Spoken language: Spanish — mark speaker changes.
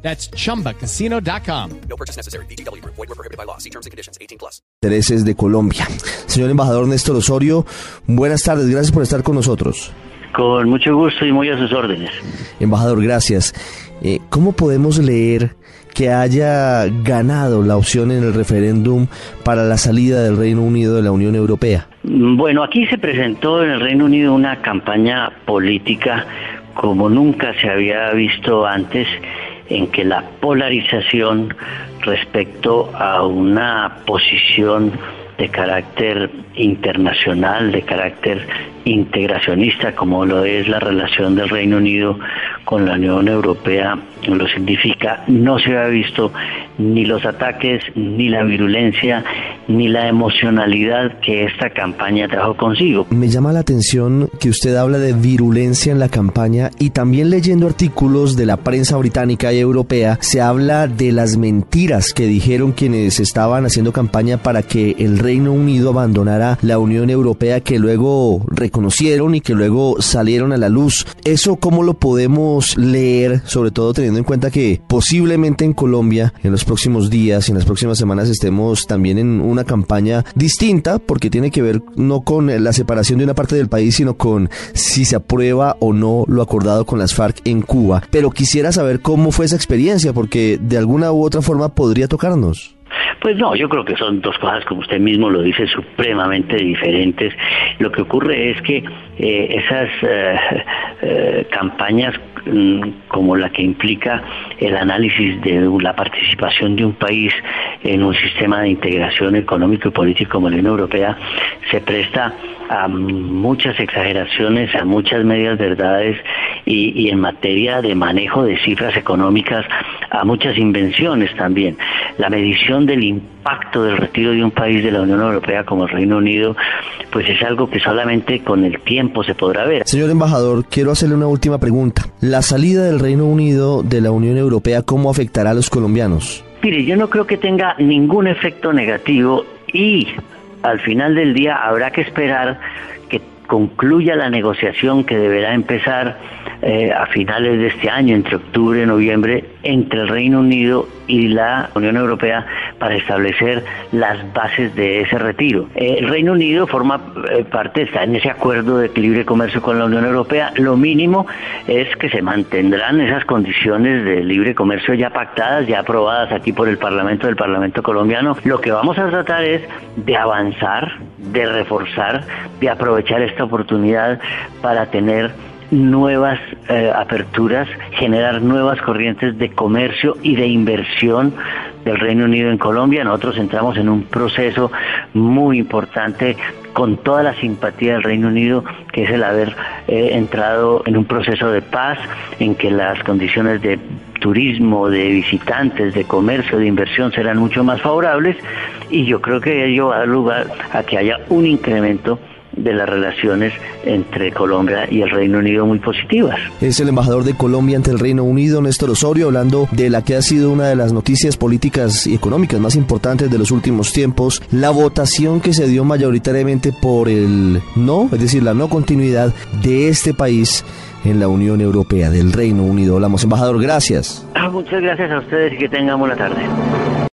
Speaker 1: That's chumbacasino.com.
Speaker 2: No purchase necessary. BGW. Void were prohibited by law. See terms and conditions. 18 plus.
Speaker 3: intereses de Colombia. Señor embajador Néstor Osorio, buenas tardes, gracias por estar con nosotros.
Speaker 4: Con mucho gusto y muy a sus órdenes.
Speaker 3: Embajador, gracias. Eh, ¿Cómo podemos leer que haya ganado la opción en el referéndum para la salida del Reino Unido de la Unión Europea?
Speaker 4: Bueno, aquí se presentó en el Reino Unido una campaña política como nunca se había visto antes, en que la polarización respecto a una posición de carácter internacional, de carácter integracionista, como lo es la relación del Reino Unido con la Unión Europea, lo significa, no se había visto ni los ataques, ni la virulencia, ni la emocionalidad que esta campaña trajo consigo.
Speaker 3: Me llama la atención que usted habla de virulencia en la campaña y también leyendo artículos de la prensa británica y europea se habla de las mentiras que dijeron quienes estaban haciendo campaña para que el Reino Unido abandonara la Unión Europea que luego reconocieron y que luego salieron a la luz. ¿Eso cómo lo podemos leer, sobre todo teniendo en cuenta que posiblemente en Colombia en los próximos días y en las próximas semanas estemos también en una campaña distinta porque tiene que ver no con la separación de una parte del país, sino con si se aprueba o no lo acordado con las FARC en Cuba. Pero quisiera saber cómo fue esa experiencia porque de alguna u otra forma podría tocarnos.
Speaker 4: Pues no, yo creo que son dos cosas, como usted mismo lo dice, supremamente diferentes. Lo que ocurre es que eh, esas eh, eh, campañas mm, como la que implica el análisis de la participación de un país en un sistema de integración económico y político como la Unión Europea se presta a muchas exageraciones, a muchas medias verdades y, y, en materia de manejo de cifras económicas a muchas invenciones también. La medición del impacto del retiro de un país de la Unión Europea como el Reino Unido, pues es algo que solamente con el tiempo se podrá ver.
Speaker 3: Señor embajador, quiero hacerle una última pregunta. La salida del Reino Unido de la Unión Europea, ¿cómo afectará a los colombianos?
Speaker 4: Mire, yo no creo que tenga ningún efecto negativo y al final del día habrá que esperar que concluya la negociación que deberá empezar eh, a finales de este año, entre octubre y noviembre, entre el Reino Unido y la Unión Europea para establecer las bases de ese retiro. Eh, el Reino Unido forma eh, parte, está en ese acuerdo de libre comercio con la Unión Europea. Lo mínimo es que se mantendrán esas condiciones de libre comercio ya pactadas, ya aprobadas aquí por el Parlamento del Parlamento colombiano. Lo que vamos a tratar es de avanzar, de reforzar, de aprovechar esta oportunidad para tener nuevas eh, aperturas, generar nuevas corrientes de comercio y de inversión del Reino Unido en Colombia. Nosotros entramos en un proceso muy importante con toda la simpatía del Reino Unido, que es el haber eh, entrado en un proceso de paz, en que las condiciones de turismo, de visitantes, de comercio, de inversión serán mucho más favorables y yo creo que ello va a dar lugar a que haya un incremento de las relaciones entre Colombia y el Reino Unido muy positivas.
Speaker 3: Es el embajador de Colombia ante el Reino Unido, Néstor Osorio, hablando de la que ha sido una de las noticias políticas y económicas más importantes de los últimos tiempos, la votación que se dio mayoritariamente por el no, es decir, la no continuidad de este país en la Unión Europea, del Reino Unido. Hablamos, embajador, gracias.
Speaker 4: Muchas gracias a ustedes y que tengan buena tarde.